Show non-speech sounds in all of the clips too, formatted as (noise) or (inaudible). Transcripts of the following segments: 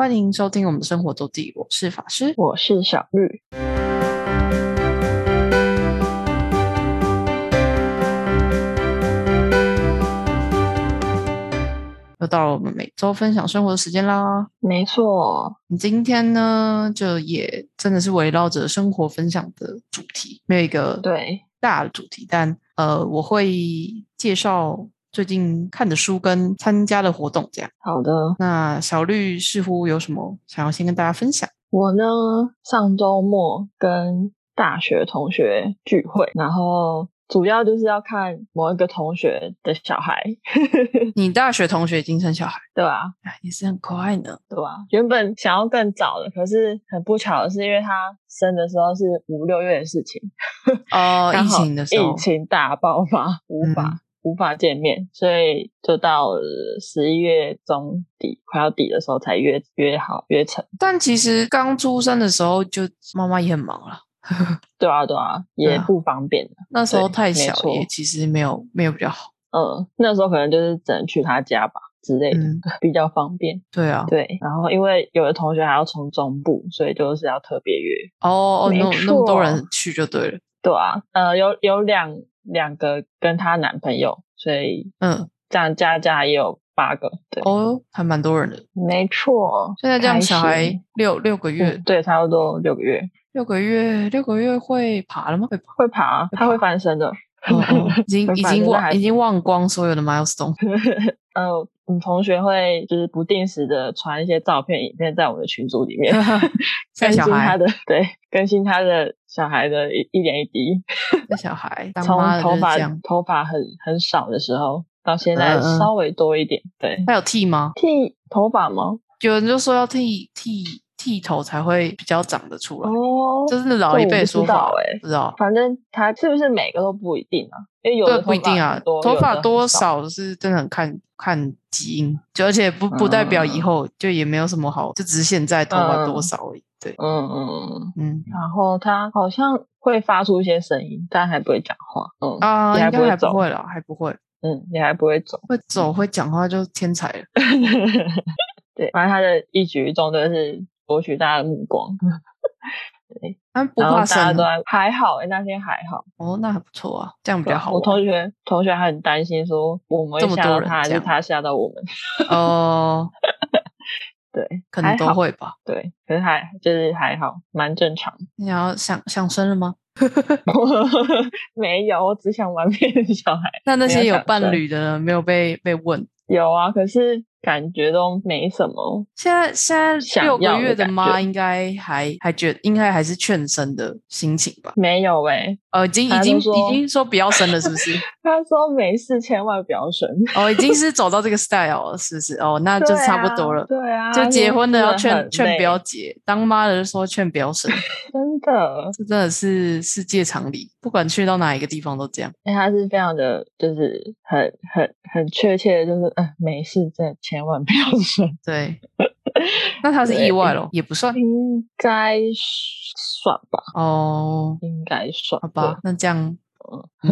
欢迎收听我们的生活周记，我是法师。我是小绿。又到了我们每周分享生活的时间啦。没错，今天呢，就也真的是围绕着生活分享的主题，没有一个对大的主题，但呃，我会介绍最近看的书跟参加的活动，这样。好的。那小绿似乎有什么想要先跟大家分享？我呢，上周末跟大学同学聚会，然后主要就是要看某一个同学的小孩，(laughs) 你大学同学已经生小孩，对吧？哎也是很快呢。对吧？原本想要更早的，可是很不巧的是，因为他生的时候是五六月的事情，哦，(laughs) 疫情的时候疫，情大爆发，无法、嗯无法见面，所以就到十一月中底快要底的时候才约约好约成。但其实刚出生的时候就妈妈也很忙了，(laughs) 对啊，对啊，也不方便的。那时候太小，也其实没有没有比较好。嗯，那时候可能就是只能去他家吧之类的，嗯，比较方便。对啊，对，然后因为有的同学还要从中部，所以就是要特别约。哦哦，那么那么多人去就对了。对啊，呃，有有两两个跟她男朋友，所以嗯，这样加加也有八个。对，哦，还蛮多人的。没错。现在这样开小孩心六六个月嗯，对，差不多六个月六个月六个月会爬了吗？会爬。会爬，他会翻身的。哦 (laughs) 哦，已经已经忘已经忘光所有的 milestone。(laughs) 呃，我们同学会就是不定时的传一些照片、影片在我们的群组里面，(laughs) 带更新他的对，更新他的小孩的一一点一滴，带小孩当从头发。头发很很少的时候，到现在稍微多一点。对，他有剃吗？剃头发吗？有人就说要剃剃剃头才会比较长得出来，哦，这是老一辈的说法哎不知道。反正他是不是每个都不一定啊？因为有对，的不一定啊，头头发多少，是真的很看看基因，就而且不不代表以嗯后就也没有什么好，就只是现在头发多嗯少而已。对，嗯嗯嗯。嗯然后他好像会发出一些声音，但还不会讲话。嗯啊，也应该还不会了，还不会，嗯，你还不会走。会走会讲话就天才了。(laughs) 对，反正他的一举一动都是博取大家的目光。他不怕生大家都在还好、欸，那天还好，哦，那还不错啊，这样比较好我。同学同学还很担心说我们吓到他，还是他吓到我们？哦，(laughs) 对，可能都会吧。对，可是还就是还好，蛮正常。你要想想生了吗？(laughs) 没有，我只想玩 (laughs) 别的小孩。那那些有伴侣的呢？没有被被问。有啊，可是感觉都没什么。现在现在六个月的妈应该还还觉应该还是劝生的心情吧？没有哎、呃，已经已经已经说不要生了，是不是？(laughs) 他说没事，千万不要生。哦，已经是走到这个 style 了，是不是？哦，那就对差不多了。啊对啊，就结婚的要劝劝不要累结，当妈的就说劝不要生，(laughs) 真的。这真的是世界常理，不管去到哪一个地方都这样。哎，他是非常的，就是很很很确切的，就是嗯、呃没事，真的千万不要生。(laughs) 对，那他是意外咯，也不算应该算吧，哦。应该算好吧，那这样 (laughs)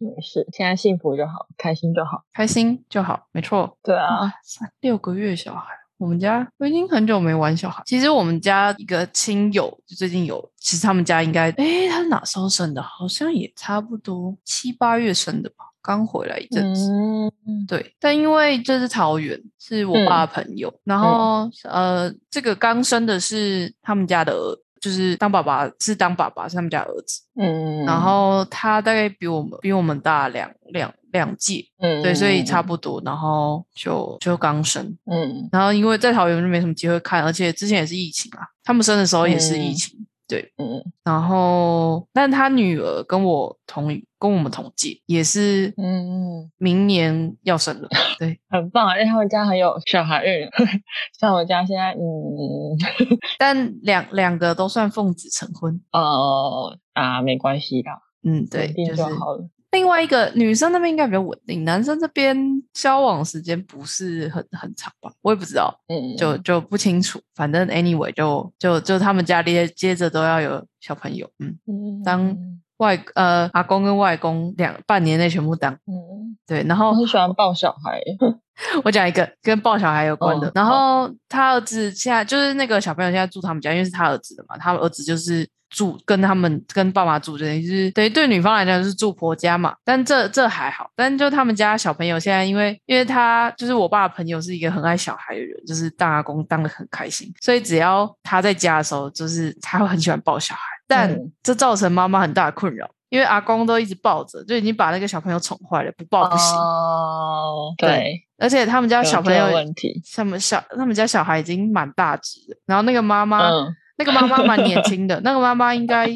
没事，现在幸福就好，开心就好。开心就好，没错。对啊，啊，三六个月小孩，我们家我已经很久没玩小孩。其实我们家一个亲友就最近有，其实他们家应该，哎，他是哪时候生的？好像也差不多七八月生的吧，刚回来一阵子。嗯，对，但因为这是桃园，是我爸的朋友，然后、呃，这个刚生的是他们家的儿，就是当爸爸是当爸爸是他们家儿子，嗯，然后他大概比我们比我们大两两两届，嗯，对，所以差不多，然后就就刚生，嗯然后因为在桃园就没什么机会看，而且之前也是疫情啊，他们生的时候也是疫嗯情，对，嗯然后但他女儿跟我同跟我们同届，也是嗯嗯，明年要生了，(laughs) 对，很棒，因为他们家很有小孩运，(laughs) 像我家现在，嗯，(laughs) 但两两个都算奉子成婚，哦啊，没关系的，嗯，对就就是好了。另外一个女生那边应该比较稳定，男生这边交往时间不是很很长吧，我也不知道，嗯，就就不清楚。反正 anyway 就就就他们家接接着都要有小朋友，嗯，嗯当外呃阿公跟外公两半年内全部当，嗯。对，然后我很喜欢抱小孩，(laughs) 我讲一个跟抱小孩有关的，嗯然后他儿子现在就是那个小朋友现在住他们家，因为是他儿子的嘛，他儿子就是住跟他们跟爸妈住，等于是等于对女方来讲就是住婆家嘛，但这这还好，但就他们家小朋友现在因为因为他就是我爸的朋友是一个很爱小孩的人，就是当阿公当的很开心，所以只要他在家的时候，就是他会很喜欢抱小孩，但嗯这造成妈妈很大的困扰。因为阿公都一直抱着，就已经把那个小朋友宠坏了，不抱不行。哦，对对，而且他们家小朋友个问题，他们小他们家小孩已经蛮大只的，然后那个妈妈、嗯那个妈妈蛮年轻的，那个妈妈应该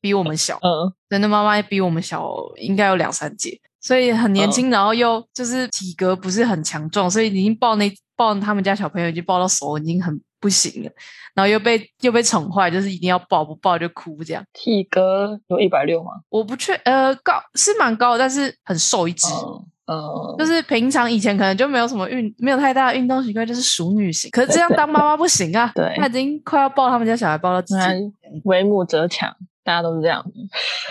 比我们小，嗯，对，那妈妈比我们小应该有两三届，所以很年轻，然后又就是体格不是很强壮，所以已经抱那抱他们家小朋友已经抱到手已经很不行了，然后又被又被宠坏，就是一定要抱，不抱就哭这样。体格有一百六吗？我不确呃高是蛮高的，但是很瘦一只。嗯嗯，就是平常以前可能就没有什么运，没有太大的运动习惯，就是熟女型。可是这样当妈妈不行啊，对她已经快要抱他们家小孩抱到自己那为母则强，大家都是这样。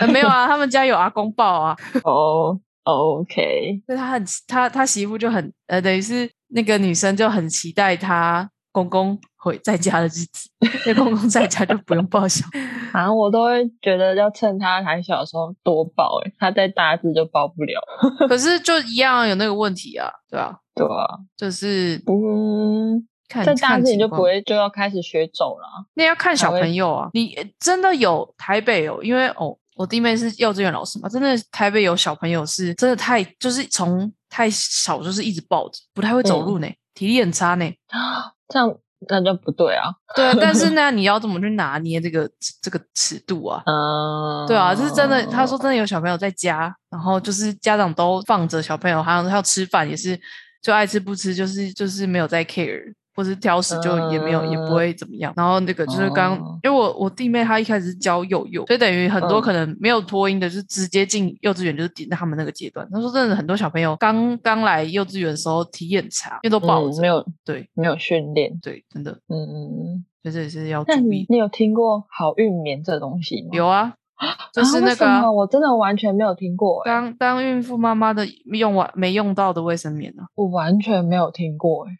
呃没有啊，他们家有阿公抱啊，(laughs) 哦，OK，所以他很他他媳妇就很呃，等于是那个女生就很期待她公公回在家的日子，因为公公在家就不用抱小孩。然 (laughs) 后我都会觉得要趁他还小的时候多抱，诶，他再大只就抱不了。(laughs) 可是就一样有那个问题啊，对吧、对啊，就是嗯，看再大看情况只你就不会就要开始学走了啊。那要看小朋友啊，你呃真的有台北有，因为哦，我弟妹是幼稚园老师嘛，真的台北有小朋友是真的太就是从太小就是一直抱着，不太会走路呢，体力很差呢。(gasps) 这样那就不对啊。对啊，但是呢，你要怎么去拿捏这个这个尺度啊？嗯，(laughs) 对啊，就是真的。他说真的有小朋友在家，然后就是家长都放着小朋友，好像要吃饭也是就爱吃不吃，就是就是没有在 care，或是挑食就也没有、也不会怎么样。然后那个就是刚，哦因为我我弟妹她一开始是教幼幼，所以等于很多嗯可能没有托婴的，就是直接进幼稚园，就是顶在他们那个阶段。他说真的，很多小朋友刚刚来幼稚园的时候体验差，因为都抱着，嗯没有对没有训练。对，真的，嗯嗯嗯。所以这也是要注那你意。你有听过好运棉这东西吗？有啊，(laughs) 就是啊那个我真的完全没有听过、欸，当当孕妇妈妈的用完没用到的卫生棉呢、我完全没有听过、欸，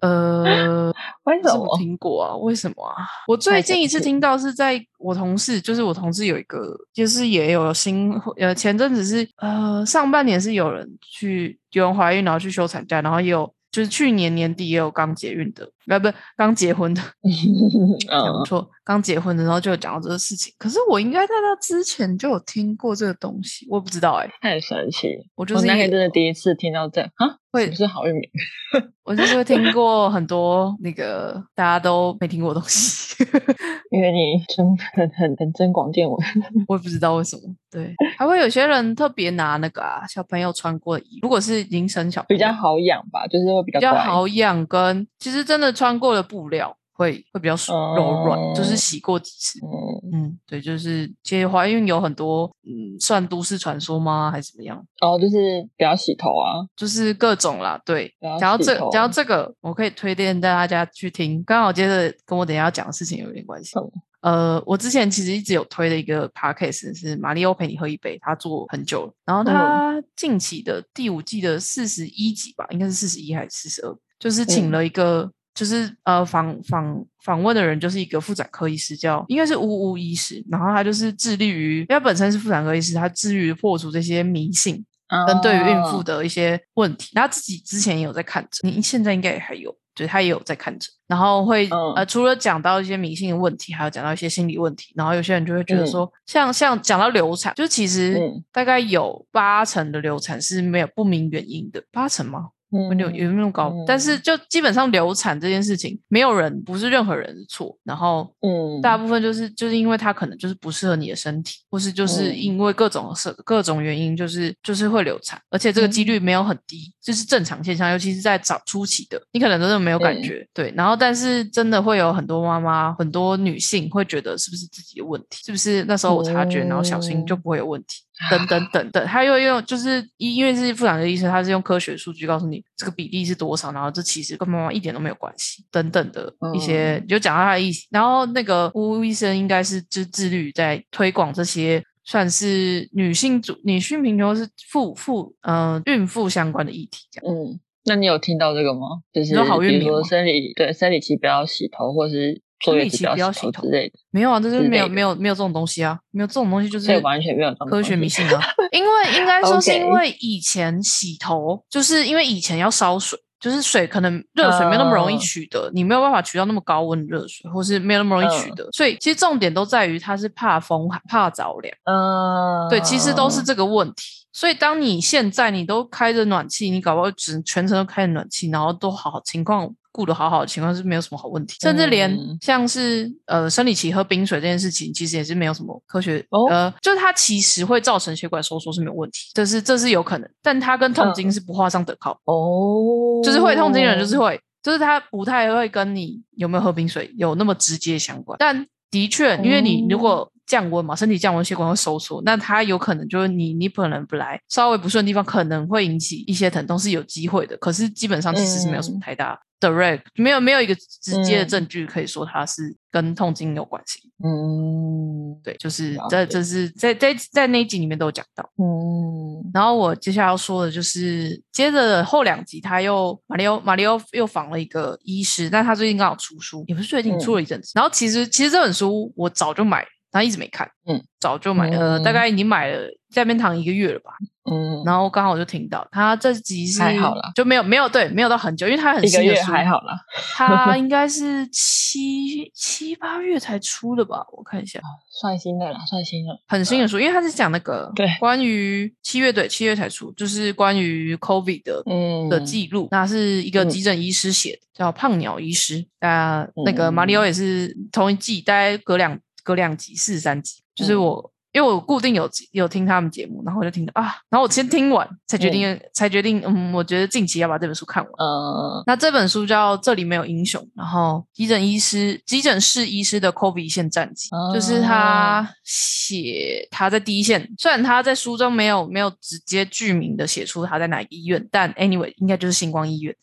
(laughs) 呃，为什么么？听过啊？为什么啊？我最近一次听到是在我同事，就是我同事有一个，就是也有新呃，前阵子是呃上半年是有人去有人怀孕，然后去休产假，然后也有就是去年年底也有刚结孕的，呃不刚结婚的，(laughs) 讲嗯，错，刚结婚的，然后就有讲到这个事情。可是我应该在他之前就有听过这个东西，我也不知道哎、太神奇！我就是那天真的第一次听到这啊，会是不是好运棉？我就是会听过很多那个大家都没听过的东西，(laughs) 因为你真很很很增广见闻。我也不知道为什么。对，还会有些人特别拿那个啊小朋友穿过的衣服，如果是已经生小朋友比较好养吧，就是会比较比较好养，跟其实真的穿过的布料会会比较柔软，就是哦洗过几次。嗯，嗯，对，就是其实怀孕有很多，嗯，算都市传说吗？还是怎么样？哦，就是不要洗头啊，就是各种啦，对不要。讲到这，洗头讲到这个，我可以推荐大家去听，刚好接着跟我等一下要讲的事情有点关系。呃，我之前其实一直有推的一个 podcast 是马里欧陪你喝一杯，他做很久了，然后他近期的第五季的四十一集吧，应该是四十一还是四十二，就是请嗯了一个。就是呃访访访问的人就是一个妇产科医师叫，应该是呜呜医师，然后他就是致力于，因为他本身是妇产科医师，他致力于破除这些迷信，跟对于孕妇哦的一些问题，他自己之前也有在看诊，你现在应该也还有，对他也有在看诊，然后会、嗯呃，除了讲到一些迷信的问题，还有讲到一些心理问题，然后有些人就会觉得嗯。说，像像讲到流产，就是其实嗯。大概有八成的流产是没有不明原因的，八成吗？嗯有有没有那么高？但是就基本上流产这件事情，没有人不是任何人的错，然后嗯大部分就是就是因为它可能就是不适合你的身体，或是就是嗯因为各种是各种原因，就是就是会流产，而且这个几嗯率没有很低，就是正常现象，尤其是在早初期的，你可能真的没有感嗯觉，对。然后但是真的会有很多妈妈、很多女性会觉得是不是自己的问题，是不是那时候我察觉，然后小心就嗯不会有问题。等等等等，他又用就是因为是妇产科医生，他是用科学数据告诉你这个比例是多少，然后这其实跟妈妈一点都没有关系，等等的一些，嗯你就讲到他的意思。然后那个巫医生应该是就致力于在推广这些算是女性主女性贫穷是妇妇呃孕妇相关的议题这样。嗯，那你有听到这个吗？就是说好运比如说生理对生理期不要洗头，或是坐生理期月子不要洗头之类的，没有啊，这就是没有没有没有这种东西啊，没有这种东西就是完全没有科学迷信啊。(laughs) 因为应该说是因为以前洗头，就是因为以前要烧水。就是水可能热水没有那么容易嗯取得，你没有办法取到那么高温热水，或是没有那么容易取嗯得，所以其实重点都在于它是怕风寒、怕着凉。嗯，对，其实都是这个问题。所以当你现在你都开着暖气，你搞不好只全程都开着暖气，然后都好好情况顾得好好的情况是没有什么好问题，甚至连嗯。像是呃生理期喝冰水这件事情，其实也是没有什么科学、哦。呃，就是它其实会造成血管收缩是没有问题，这是这是有可能，但它跟痛经是不画上等号，哦，就是会痛经的人就是会，就是它不太会跟你有没有喝冰水有那么直接相关，但的确，因为你如果降温嘛，身体降温，血管会收缩，那它有可能就是你你可能不来稍微不顺的地方，可能会引起一些疼痛，是有机会的。可是基本上其实是没有什么嗯太大 direct，、没有没有一个直接的嗯证据可以说它是跟痛经有关系。嗯对，就是这这是在在在那一集里面都有讲到。嗯然后我接下来要说的就是，接着后两集他又马里奥马里奥又访了一个医师，但他最近刚好出书，也不是最近嗯出了一阵子。然后其实其实这本书我早就买，然后一直没看，嗯，早就买，呃，嗯大概已经买了在那边躺一个月了吧。嗯，然后刚好我就听到他这集是还好啦就没有没有对没有到很久，因为他很一个月新的书，还好啦，他 (laughs) 应该是七七八月才出的吧？我看一下。算新的啦，算新的。很新的书，因为他是讲那个 (laughs) 对关于七月对七月才出，就是关于 COVID 的、嗯的记录，那是一个嗯急诊医师写的，叫胖鸟医师。那、那个嗯马里奥也是同一季，大概隔两隔两级四十三级，就是嗯我。因为我固定有有听他们节目，然后我就听到啊，然后我先听完才决定，才决定，嗯，我觉得近期要把这本书看完。嗯那这本书叫《这里没有英雄》，然后急诊医师、急诊室医师的 COVID 一线战绩，就是他写他在第一线。虽然他在书中没有没有直接具名的写出他在哪个医院，但 anyway 应该就是星光医院，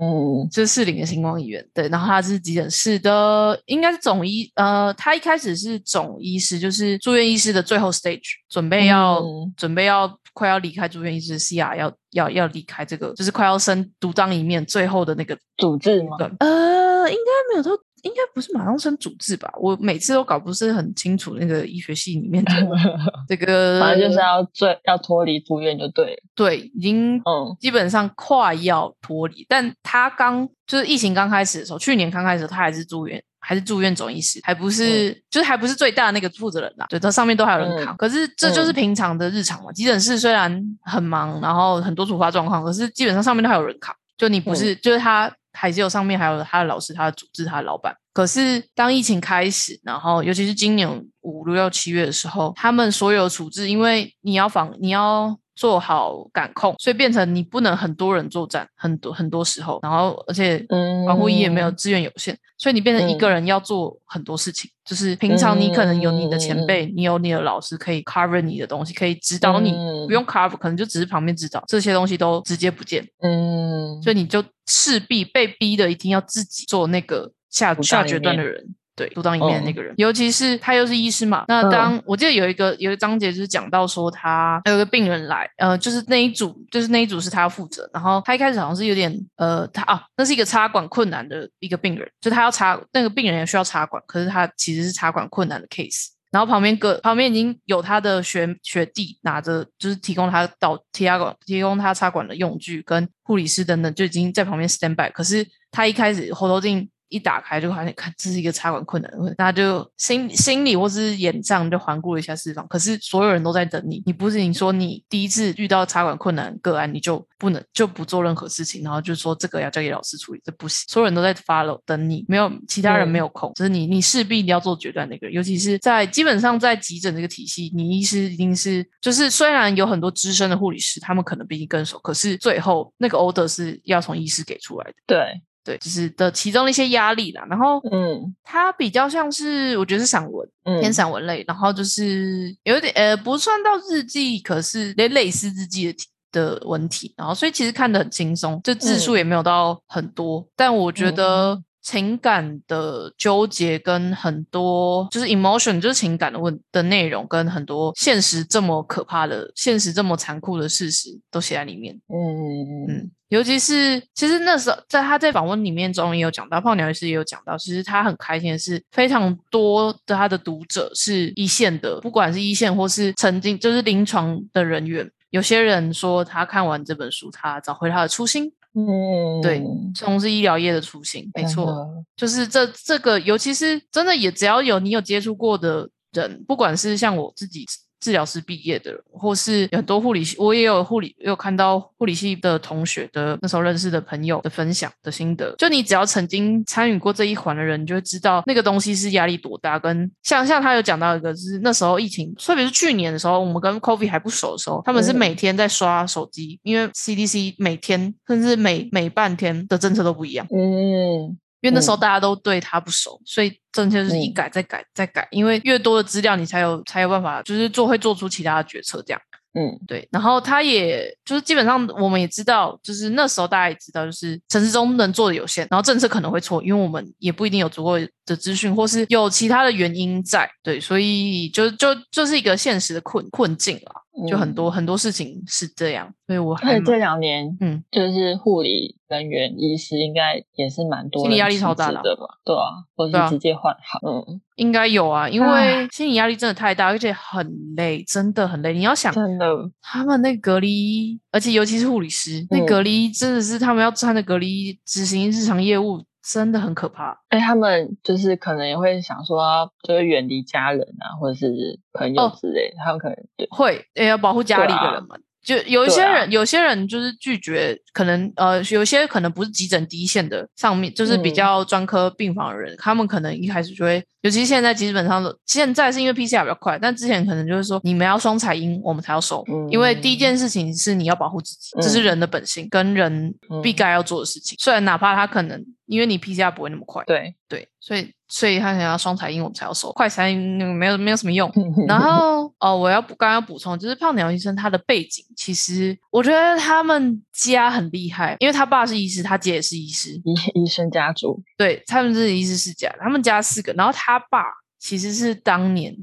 嗯 (laughs) 就是士林的星光医院。对，然后他是急诊室的，应该是总医，呃，他一开始是总医师，就是住院医师的最后 stage，准备要、嗯准备要快要离开住院医师 CR，要要要离开这个，就是快要生独当一面最后的那个组织吗？呃，应该没有到，应该不是马上升主治吧？我每次都搞不是很清楚那个医学系里面的 (laughs) 这个，反正就是要最要脱离住院就对了。对，已经嗯基本上快要脱离，但他刚就是疫情刚开始的时候，去年刚开始的时候，他还是住院。还是住院总医师，还不是、就是还不是最大的那个负责人啦。对，他上面都还有人扛。嗯可是这就是平常的日常嘛。急诊室虽然很忙，然后很多突发状况，可是基本上上面都还有人扛。就你不是，就是他还是有上面还有他的老师、他的组织、他的老板。可是当疫情开始，然后尤其是今年五六七月的时候，他们所有的处置，因为你要防，你要做好感控，所以变成你不能很多人作战，很多很多时候，然后而且嗯。防护衣也没有资源有限，所以你变成一个嗯人要做很多事情。就是平常你可能有你的前辈，你有你的老师可以 cover 你的东西，可以指导你，嗯。不用 cover，可能就只是旁边指导，这些东西都直接不见，嗯，所以你就势必被逼的一定要自己做那个下下决断的人。对，独当一面的那嗯个人，尤其是他又是医师嘛。那当、我记得有一个有一个章节就是讲到说他有一个病人来，呃，就是那一组就是那一组是他要负责，然后他一开始好像是有点呃，他啊，那是一个插管困难的一个病人，就他要插那个病人也需要插管，可是他其实是插管困难的 case。然后旁边个旁边已经有他的学学弟拿着，就是提供他导提他管提供他插管的用具跟护理师等等，就已经在旁边 stand by。可是他一开始喉头镜一打开就发现，看这是一个插管困难的问题，那就心心里或是眼上就环顾了一下四方。可是所有人都在等你，你不是你说你第一次遇到插管困难个案，你就不能就不做任何事情，然后就说这个要交给老师处理，这不行。所有人都在 follow 等你，没有其他人嗯没有空，就是你你势必你要做决断的一个人，尤其是在基本上在急诊这个体系，你医师一定是就是虽然有很多资深的护理师，他们可能比你更熟，可是最后那个 order 是要从医师给出来的。对，对，就是的其中的一些压力啦。然后，嗯它比较像是我觉得是散文，嗯，偏散文类，然后就是有点呃不算到日记，可是类类似日记的题的文体，然后所以其实看得很轻松，就字数嗯也没有到很多，但我觉得。情感的纠结跟很多就是 emotion 就是情感的问的内容，跟很多现实这么可怕的现实这么残酷的事实都写在里面。嗯嗯嗯，尤其是其实那时候在他在访问里面中也有讲到，泡鸟也是也有讲到，其实他很开心的是，非常多的他的读者是一线的，不管是一线或是曾经就是临床的人员。有些人说他看完这本书，他找回他的初心。嗯，对，从事医疗业的初心，没错，就是这这个，尤其是真的也只要有你有接触过的人，不管是像我自己治疗师毕业的人，或是有很多护理系，我也有护理，也有看到护理系的同学的那时候认识的朋友的分享的心得。就你只要曾经参与过这一环的人，你就会知道那个东西是压力多大。跟像像他有讲到一个，就是那时候疫情，特别是去年的时候，我们跟 COVID 还不熟的时候，他们是嗯每天在刷手机，因为 CDC 每天甚至每每半天的政策都不一样。嗯因为那时候嗯大家都对他不熟，所以政策就是一嗯改再改再改。因为越多的资料，你才有才有办法，就是做会做出其他的决策这样。嗯对，然后他也就是基本上我们也知道，就是那时候大家也知道，就是陈时中能做的有限，然后政策可能会错，因为我们也不一定有足够的资讯，或是有其他的原因在。对，所以就就就是一个现实的困困境了，就很多、很多事情是这样，所以我这两年，嗯，就是护理人员、医师应该也是蛮多心理压力超大的吧？对啊，或是直接换行。嗯，应该有啊，因为心理压力真的太大，而且很累，真的很累。你要想，真的，他们那隔离，而且尤其是护理师，那嗯隔离真的是他们要穿着隔离衣执行日常业务，真的很可怕。哎，他们就是可能也会想说，就是远离家人啊，或者是朋友哦之类的，他们可能对，会也要保护家里的人们。就有一些人，有些人就是拒绝，可能呃，有些可能不是急诊第一线的，上面就是比嗯。较专科病房的人，他们可能一开始就会，尤其现在基本上，现在是因为 PCR 比较快，但之前可能就是说你们要双采阴，我们才要收，因为第一件事情是你要保护自己，这是嗯。人的本性跟人必嗯该要做的事情。虽然哪怕他可能因为你 PCR 不会那么快，对，对，所以所以他想要双采英，我们才要收，快采阴那个没有没有什么用。(laughs) 然后哦，我要补刚刚要补充，就是胖鸟医生他的背景，其实我觉得他们家很厉害，因为他爸是医师，他姐也是医师，医医生家族，对他们是医师世家，他们家四个，然后他爸其实是当年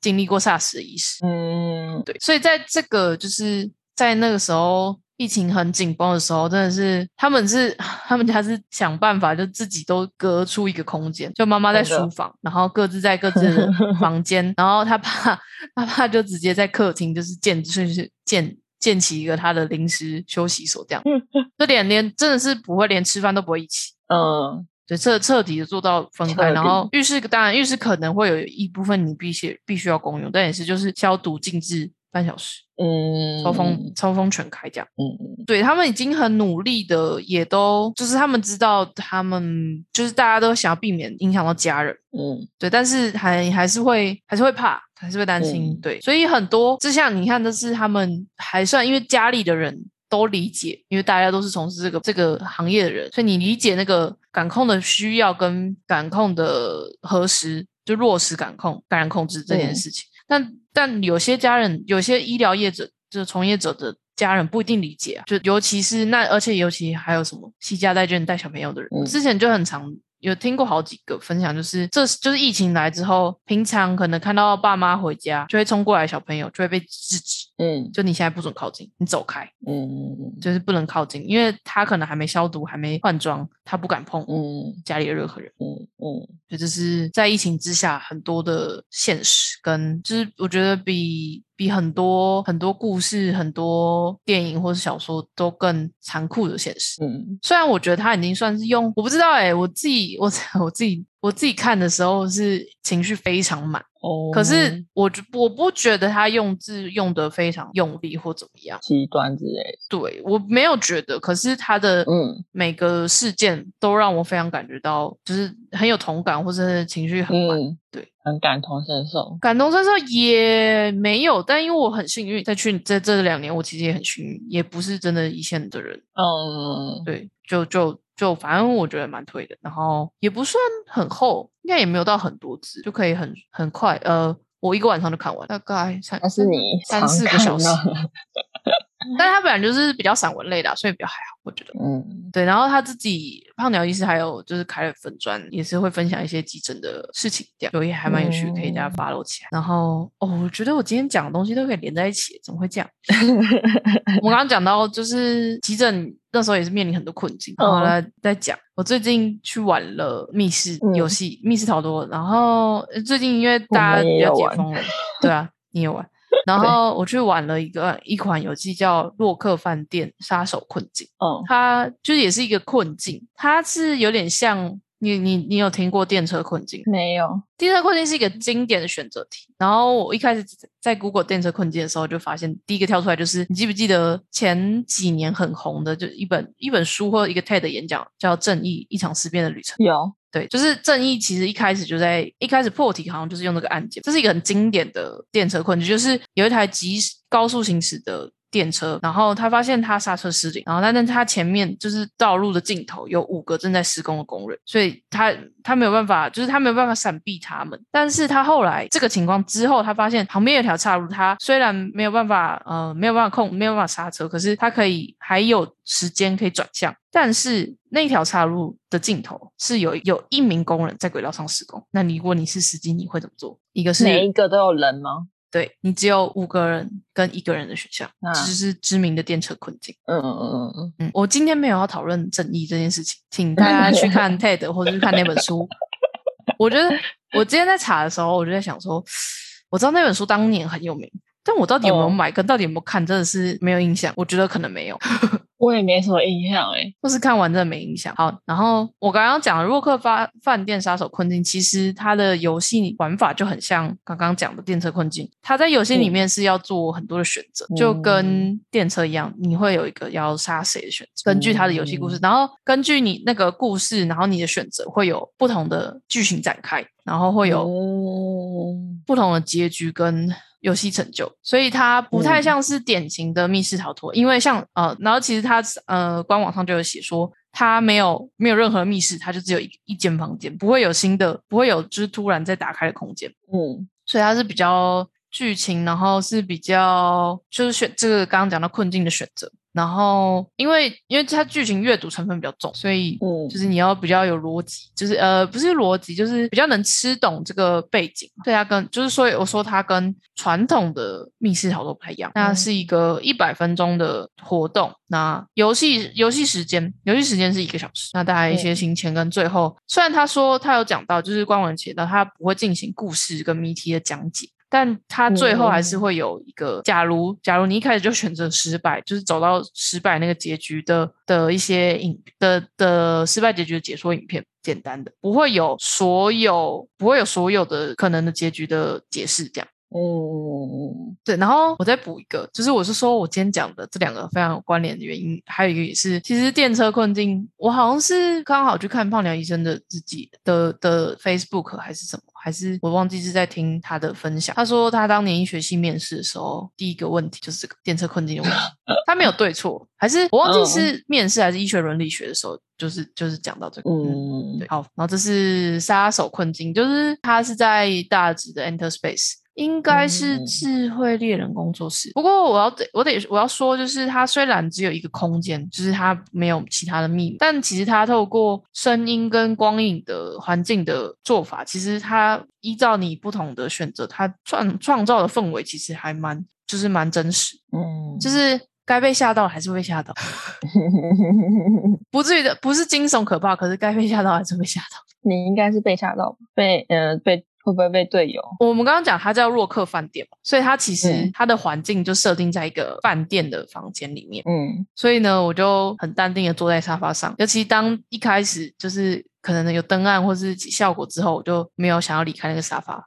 经历过 SARS 的医师，嗯，对，所以在这个就是在那个时候。疫情很紧绷的时候，真的是他们是 (laughs) 他们家是想办法，就自己都隔出一个空间，就妈妈在书房，然后各自在各自的 (laughs) 房间，然后他爸他爸就直接在客厅就是建就是建建起一个他的临时休息所，这样，(laughs) 这点连真的是不会连吃饭都不会一起，嗯，对，彻彻底的做到分开，然后浴室当然浴室可能会有一部分你必须必须要公用，但也是就是消毒静置半小时，嗯，抽风抽风全开这样。嗯，嗯，对他们已经很努力的，也都就是他们知道他们就是大家都想要避免影响到家人，嗯。对，但是还还是会还是会怕，还是会担心，嗯。对，所以很多就像你看，这是他们还算因为家里的人都理解，因为大家都是从事这个这个行业的人，所以你理解那个感控的需要跟感控的核实，就落实感控感染控制这件嗯。事情。但但有些家人，有些医疗业者，就是从业者的家人不一定理解啊，就尤其是那，而且尤其还有什么惜家带眷带小朋友的人，嗯之前就很常有听过好几个分享，就是这就是疫情来之后，平常可能看到爸妈回家就会冲过来，小朋友就会被制止，嗯。就你现在不准靠近，你走开，嗯嗯嗯。就是不能靠近，因为他可能还没消毒，还没换装，他不敢碰嗯。家里的任何人。嗯嗯。所以这是在疫情之下很多的现实，跟就是我觉得比比很多很多故事、很多电影或是小说都更残酷的现实。嗯。虽然我觉得他已经算是用，我不知道哎、我自己我 (laughs) 我自己我自己看的时候是情绪非常满，哦，可是我觉我不觉得他用字用的非常用力或怎么样，极端之类的，对我没有觉得，可是他的嗯。每个事件都让我非常感觉到，就是很有同感，或者是情绪很满。嗯，对，很感同身受，感同身受也没有，但因为我很幸运，在去在这两年，我其实也很幸运，也不是真的一线的人，嗯。对，就就就反正我觉得蛮推的，然后也不算很厚，应该也没有到很多字，就可以很很快，呃，我一个晚上就看完，大概三但是你三四个小时，但他本来就是比较散文类的啊，所以比较还好，我觉得。嗯，对，然后他自己胖鸟医师还有就是开了粉砖，也是会分享一些急诊的事情，这样就也还蛮有趣的，可以大家嗯 follow 起来。然后哦，我觉得我今天讲的东西都可以连在一起，怎么会这样？(laughs) 我刚刚讲到就是急诊那时候也是面临很多困境，然后嗯来再讲，我最近去玩了密室嗯游戏，密室逃脱，然后呃最近因为大家比较解封了，对啊，你也玩。(laughs) 然后我去玩了一个一款游戏叫《洛克饭店杀手困境》。嗯，它就是也是一个困境，它是有点像你你你有听过电车困境？没有，电车困境是一个经典的选择题。然后我一开始在 Google 电车困境的时候，就发现第一个跳出来就是，你记不记得前几年很红的，就一本一本书或者一个 TED 演讲，叫《正义：一场思辨的旅程》。有，对，就是正义其实一开始就在一开始破题，好像就是用这个案件，这是一个很经典的电车困境，就是有一台急高速行驶的电车，然后他发现他刹车失灵，然后但是他前面就是道路的尽头有五个正在施工的工人，所以他他没有办法，就是他没有办法闪避他们，但是他后来这个情况之后，他发现旁边有条岔路，他虽然没有办法呃没有办法控没有办法刹车，可是他可以还有时间可以转向，但是那条岔路的尽头是有有一名工人在轨道上施工。那你如果你是司机，你会怎么做？一个是每一个都有人吗？对你只有五个人跟一个人的选项，就是知名的电车困境。嗯嗯嗯嗯嗯，我今天没有要讨论正义这件事情，请大家去看 (laughs) TED 或者是看那本书。我觉得我今天在查的时候，我就在想说，我知道那本书当年很有名，但我到底有没有哦买，跟到底有没有看，真的是没有印象。我觉得可能没有。我也没什么印象哎。就是看完真的没印象。好，然后我刚刚讲的洛克发饭店杀手困境，其实它的游戏玩法就很像刚刚讲的电车困境。它在游戏里面是要做很多的选择，就跟电车一样，你会有一个要杀谁的选择，根据它的游戏故事，然后根据你那个故事，然后你的选择会有不同的剧情展开，然后会有嗯不同的结局跟游戏成就，所以它不太嗯。像是典型的密室逃脱，因为像呃，然后其实它呃官网上就有写说，它没有没有任何密室，它就只有一一间房间，不会有新的，不会有就是突然再打开的空间，嗯。所以它是比较剧情，然后是比较就是选这个刚刚讲到困境的选择。然后，因为因为它剧情阅读成分比较重，所以嗯就是你要比较有逻辑，就是呃不是逻辑，就是比较能吃懂这个背景。对它跟就是所以我说它跟传统的密室逃脱不太一样，那是一个一百分钟的活动。那游戏游戏时间游戏时间是一个小时，那大概一些行前跟最后，虽然他说他有讲到，就是官网写到他不会进行故事跟谜题的讲解。但他最后还是会有一个，假如假如你一开始就选择失败，就是走到失败那个结局的的一些影的的失败结局的解说影片，简单的，不会有所有不会有所有的可能的结局的解释，这样。嗯对，然后我再补一个，就是我是说我今天讲的这两个非常有关联的原因，还有一个也是，其实电车困境，我好像是刚好去看胖鸟医生的自己的的 Facebook 还是什么，还是我忘记是在听他的分享。他说他当年医学系面试的时候，第一个问题就是这个电车困境的问题，(laughs) 他没有对错，还是我忘记是面试还是医学伦理学的时候，就是就是讲到这个，嗯，嗯对，好，然后这是杀手困境，就是他是在大直的 Enter Space。应该是嗯。智慧猎人工作室，不过我要得我得我要说，就是它虽然只有一个空间，就是它没有其他的秘密，但其实它透过声音跟光影的环境的做法，其实它依照你不同的选择，它创创造的氛围其实还蛮就是蛮真实，嗯，就是该被吓到还是会被吓到，(laughs) 不至于的不是惊悚可怕，可是该被吓到还是会被吓到。你应该是被吓到吧，被呃被会不会被队友？我们刚刚讲它叫洛克饭店嘛，所以它其实嗯它的环境就设定在一个饭店的房间里面。嗯所以呢，我就很淡定的坐在沙发上，尤其当一开始就是可能有灯暗或是效果之后，我就没有想要离开那个沙发，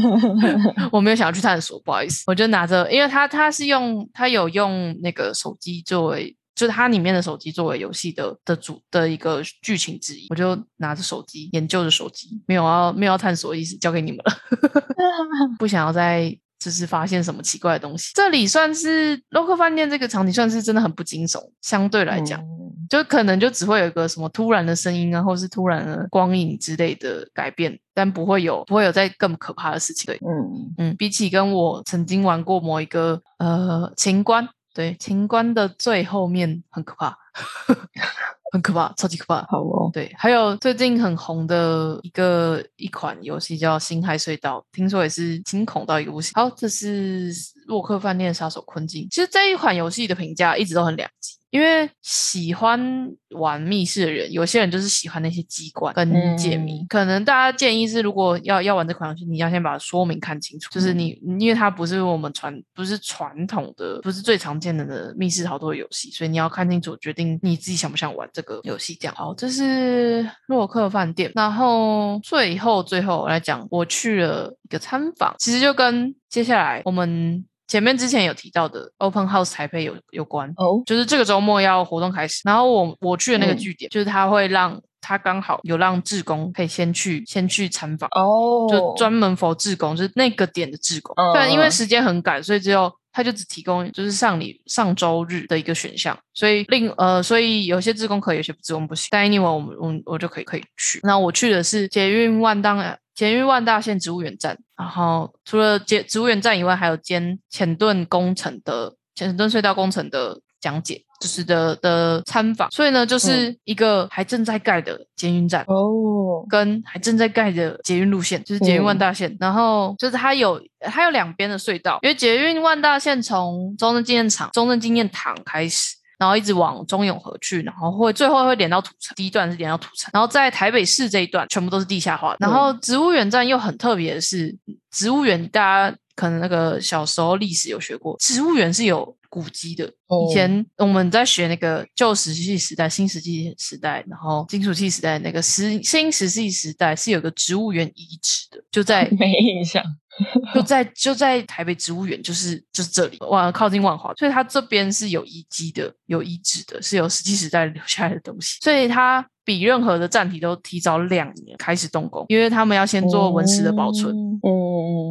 (laughs) 我没有想要去探索，不好意思，我就拿着，因为他他是用他有用那个手机作为。就是它里面的手机作为游戏的的主的一个剧情之一，我就拿着手机研究着手机，没有要没有要探索的意思，交给你们了。(laughs) (laughs) 不想要再就是发现什么奇怪的东西。这里算是 local 饭店这个场景，算是真的很不惊悚，相对来讲，嗯就可能就只会有一个什么突然的声音啊，或是突然的光影之类的改变，但不会有不会有再更可怕的事情。对，嗯嗯，比起跟我曾经玩过某一个呃情关。对，情关的最后面很可怕，(laughs) 很可怕，超级可怕。好哦，对，还有最近很红的一个一款游戏叫《星海隧道》，听说也是惊恐到一个不行。好，这是洛克饭店杀手困境。其实这一款游戏的评价一直都很两极。因为喜欢玩密室的人，有些人就是喜欢那些机关跟解谜。可能大家建议是，如果要要玩这款游戏，你要先把说明看清楚。就是你，因为它不是我们传，不是传统的，不是最常见的的密室逃脱游戏，所以你要看清楚，决定你自己想不想玩这个游戏。这样好，这是洛克饭店。然后最后最后来讲，我去了一个参访，其实就跟接下来我们。前面之前有提到的 Open House 台北有有关哦，就是这个周末要活动开始，然后我我去的那个据点，就是他会让他刚好有让志工可以先去先去参访哦，就专门 for 志工，就是那个点的志工，但因为时间很赶，所以只有他就只提供就是上礼上周日的一个选项，所以另呃所以有些自工可以，有些自工不行，但 anyway 我们我我就可以可以去，那我去的是捷运万当捷运万大线植物园站，然后除了捷植物园站以外，还有兼浅盾工程的浅盾隧道工程的讲解，就是的的参访。所以呢，就是一个还正在盖的捷运站哦，跟还正在盖的捷运路线，就是捷运万大线。然后就是它有它有两边的隧道，因为捷运万大线从中正纪念场、中正纪念堂开始。然后一直往中永和去，然后会最后会连到土城。第一段是连到土城，然后在台北市这一段全部都是地下化。然后植物园站又很特别的是，植物园大家可能那个小时候历史有学过，植物园是有古籍的。以前我们在学那个旧石器时代、新石器时代，然后金属器时代那个石新石器时代是有个植物园遗址的，就在 (laughs) 没印象。(laughs) 就在就在台北植物园，就是就是这里，哇，靠近万华，所以它这边是有遗迹的，有遗址的，是有石器时代留下来的东西，所以它比任何的站体都提早两年开始动工，因为他们要先做文史的保存，嗯，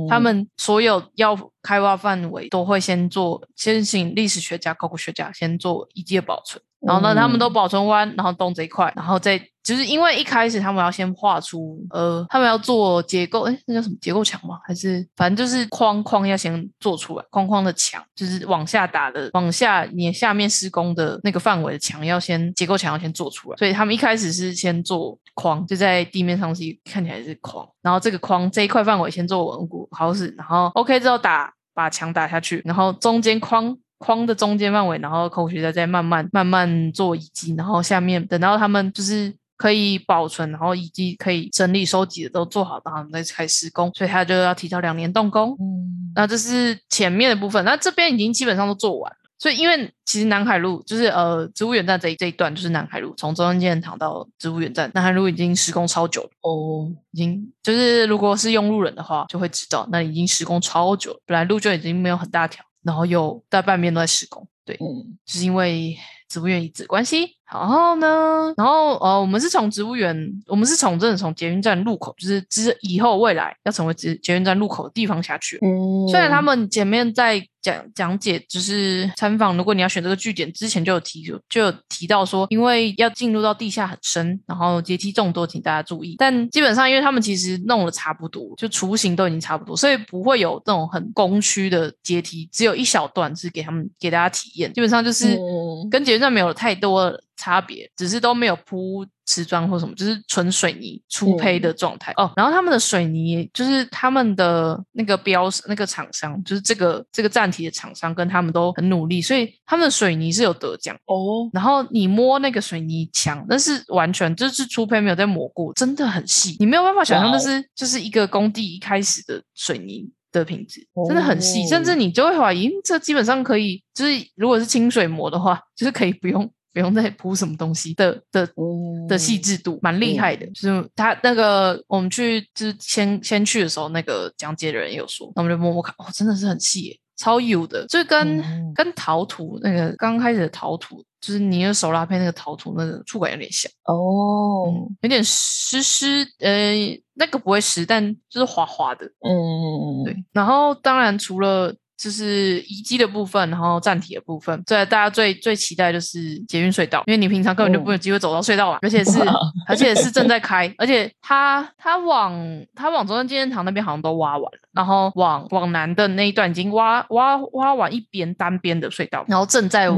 他们所有要开挖范围都会先做，先请历史学家、考古学家先做遗迹保存。然后呢，他们都保存完，然后动这一块，然后再就是因为一开始他们要先画出，呃，他们要做结构，哎，那叫什么结构墙吗？还是反正就是框框要先做出来，框框的墙就是往下打的，往下你下面施工的那个范围的墙要先结构墙要先做出来，所以他们一开始是先做框，就在地面上是看起来是框，然后这个框这一块范围先做稳固好使，然后 OK 之后打把墙打下去，然后中间框。框的中间范围，然后考古学家再慢慢慢慢做遗迹，然后下面等到他们就是可以保存，然后遗迹可以整理收集的都做好，然后再开始施工，所以他就要提早两年动工。嗯，那这是前面的部分，那这边已经基本上都做完了。所以因为其实南海路就是呃植物园站这一这一段就是南海路，从中央纪念堂到植物园站，南海路已经施工超久了哦，已经就是如果是用路人的话就会知道，那已经施工超久了，本来路就已经没有很大条。然后又大半边都在施工，对，嗯，就是因为植物园遗址关系。然后呢，然后呃，我们是从植物园，我们是从真的从捷运站入口，就是之以后未来要成为捷捷运站入口的地方下去。嗯，虽然他们前面在讲讲解，就是参访，如果你要选这个据点，之前就有提就有提到说，因为要进入到地下很深，然后阶梯众多，请大家注意。但基本上，因为他们其实弄的差不多，就雏形都已经差不多，所以不会有那种很工区的阶梯，只有一小段是给他们给大家体验。基本上就是跟捷运站没有太多。差别只是都没有铺瓷砖或什么，就是纯水泥粗胚的状态哦。然后他们的水泥就是他们的那个标那个厂商，就是这个这个站体的厂商，跟他们都很努力，所以他们的水泥是有得奖哦。然后你摸那个水泥墙，那是完全就是粗胚没有在磨过，真的很细，你没有办法想象，那是就是一个工地一开始的水泥的品质，真的很细，甚至你就会怀疑，这基本上可以，就是如果是清水磨的话，就是可以不用。不用再铺什么东西的的的细致度，蛮厉害的。就是他那个我们去就是先先去的时候，那个讲解的人有说，那我们就摸摸看，哦，真的是很细，超有的，就跟跟陶土那个刚开始的陶土，就是你用手拉胚那个陶土那个触感有点像哦，有点湿湿，呃，那个不会湿，但就是滑滑的。嗯嗯嗯，对。然后当然除了就是遗迹的部分，然后站体的部分。对，大家最最期待就是捷运隧道，因为你平常根本就不有机会走到隧道啊，而且是而且是正在开，而且它它往它往中正纪念堂那边好像都挖完了，然后往往南的那一段已经挖挖挖完一边单边的隧道，然后正在。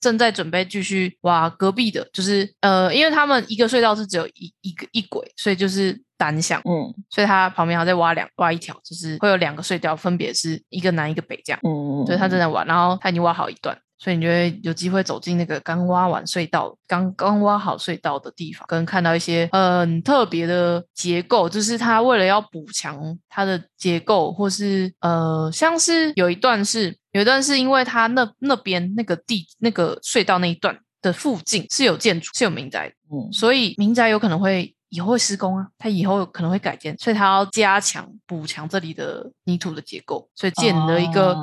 正在准备继续挖隔壁的，就是呃，因为他们一个隧道是只有一一个一轨，所以就是单向，嗯，所以它旁边还在挖两挖一条，就是会有两个隧道，分别是一个南一个北这样，嗯嗯，所以他正在挖，然后他已经挖好一段。所以你就会有机会走进那个刚挖完隧道、刚刚挖好隧道的地方，跟看到一些很特别的结构，就是它为了要补强它的结构，或是呃，像是有一段是有一段是因为它那那边那个地那个隧道那一段的附近是有建筑是有民宅，嗯，所以民宅有可能会。以后会施工啊，它以后可能会改建，所以它要加强补强这里的泥土的结构，所以建了一个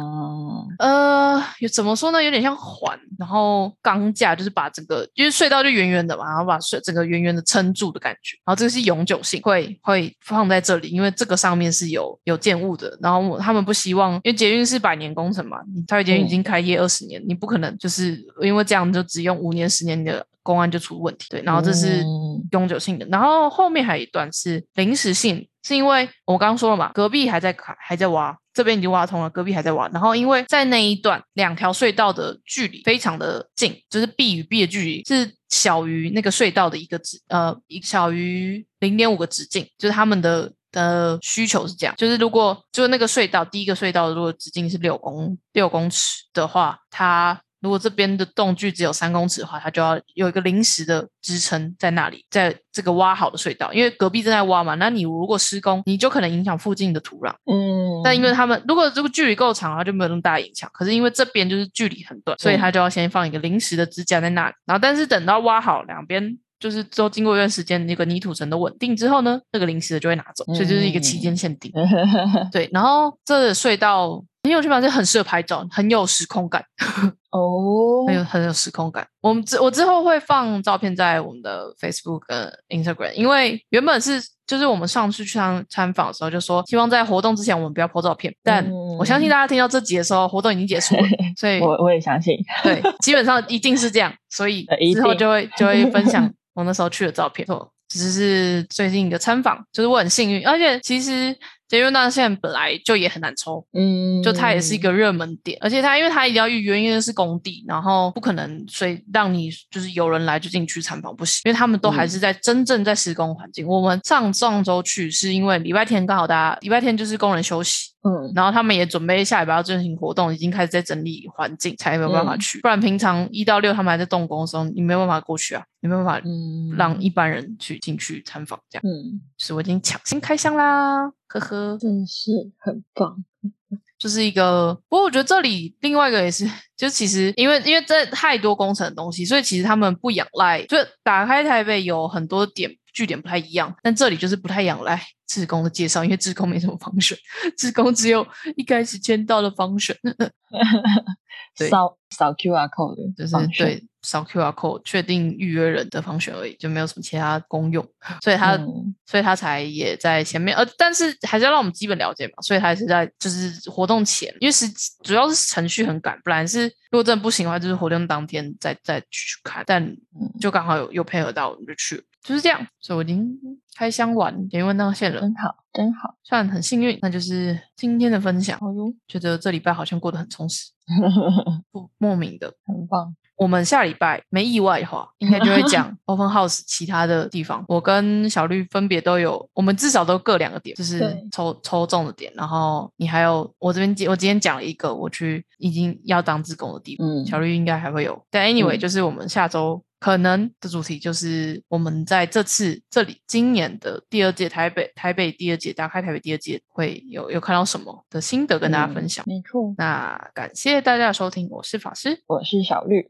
呃，有怎么说呢？有点像环，然后钢架就是把整个，因为隧道就圆圆的嘛，然后把隧整个圆圆的撑住的感觉。然后这个是永久性，会会放在这里，因为这个上面是有有建物的。然后他们不希望，因为捷运是百年工程嘛，台北捷运已经开业二十年，你不可能就是因为这样就只用五年十年的。公安就出问题，对，然后这是永久性的，然后后面还有一段是临时性，是因为我刚刚说了嘛，隔壁还在开，还在挖，这边已经挖通了，隔壁还在挖，然后因为在那一段两条隧道的距离非常的近，就是 B 与 B 的距离是小于那个隧道的一个直，呃，小于零点五个直径，就是他们的的需求是这样，就是如果就是那个隧道第一个隧道如果直径是六公六公尺的话，它。如果这边的洞距只有三公尺的话，它就要有一个临时的支撑在那里，在这个挖好的隧道，因为隔壁正在挖嘛，那你如果施工，你就可能影响附近的土壤。嗯，但因为他们如果这个距离够长的话，就没有那么大影响。可是因为这边就是距离很短，所以它就要先放一个临时的支架在那里。然后，但是等到挖好两边，就是都经过一段时间，那个泥土层都稳定之后呢，那个临时的就会拿走，所以就是一个期间限定。(laughs) 对，然后这隧道。很有趣吧？就很适合拍照，很有时空感 (laughs) 哦，很有很有时空感。我们之我之后会放照片在我们的 Facebook 跟 Instagram，因为原本是就是我们上次去参参访的时候就说，希望在活动之前我们不要拍照片。但我相信大家听到这集的时候，活动已经结束了，所以 (laughs) 我我也相信，对，基本上一定是这样，所以之后就会就会分享 (laughs) 我那时候去的照片。错，只是最近一个参访，就是我很幸运，而且其实。捷运大线本来就也很难抽，嗯，就它也是一个热门点，而且它因为它一定要预约，因为是工地，然后不可能所以让你就是有人来就进去参访不行，因为他们都还是在真正在施工环境。我们上上周去是因为礼拜天刚好大家礼拜天就是工人休息。嗯，然后他们也准备下礼拜要进行活动，已经开始在整理环境，才没有办法去。不然平常一到六他们还在动工的时候，你没有办法过去啊，你没有办法让一般人去进去参访这样。嗯，是我已经抢先开箱啦，呵呵，真是很棒。(laughs) 就是一个，不过我觉得这里另外一个也是，就其实因为因为这太多工程的东西，所以其实他们不仰赖，就打开台北有很多点。据点不太一样，但这里就是不太仰赖志工的介绍，因为志工没什么防选，志工只有一开始签到的防选，(laughs) 扫扫 QR code 就是对扫 QR code 确定预约人的方选而已，就没有什么其他功用，所以他所以他才也在前面，呃，但是还是要让我们基本了解嘛，所以他是在就是活动前，因为是主要是程序很赶，不然是如果真的不行的话，就是活动当天再再去看，但就刚好有有配合到，我们就去了。就是这样，所以我已经开箱完也问到线了，真好，真好，算很幸运。那就是今天的分享，哦哟，觉得这礼拜好像过得很充实，(laughs) 不莫名的很棒。我们下礼拜没意外的话，应该就会讲 (laughs) Open House 其他的地方。我跟小绿分别都有，我们至少都各两个点，就是抽抽中的点。然后你还有我这边，我今天讲了一个我去已经要当自工的地方，小绿应该还会有。但 Anyway，就是我们下周。可能的主题就是我们在这次这里今年的第二届台北台北第二届打开台北第二届会有有看到什么的心得跟大家分享。没错，那感谢大家的收听，我是法师，我是小绿，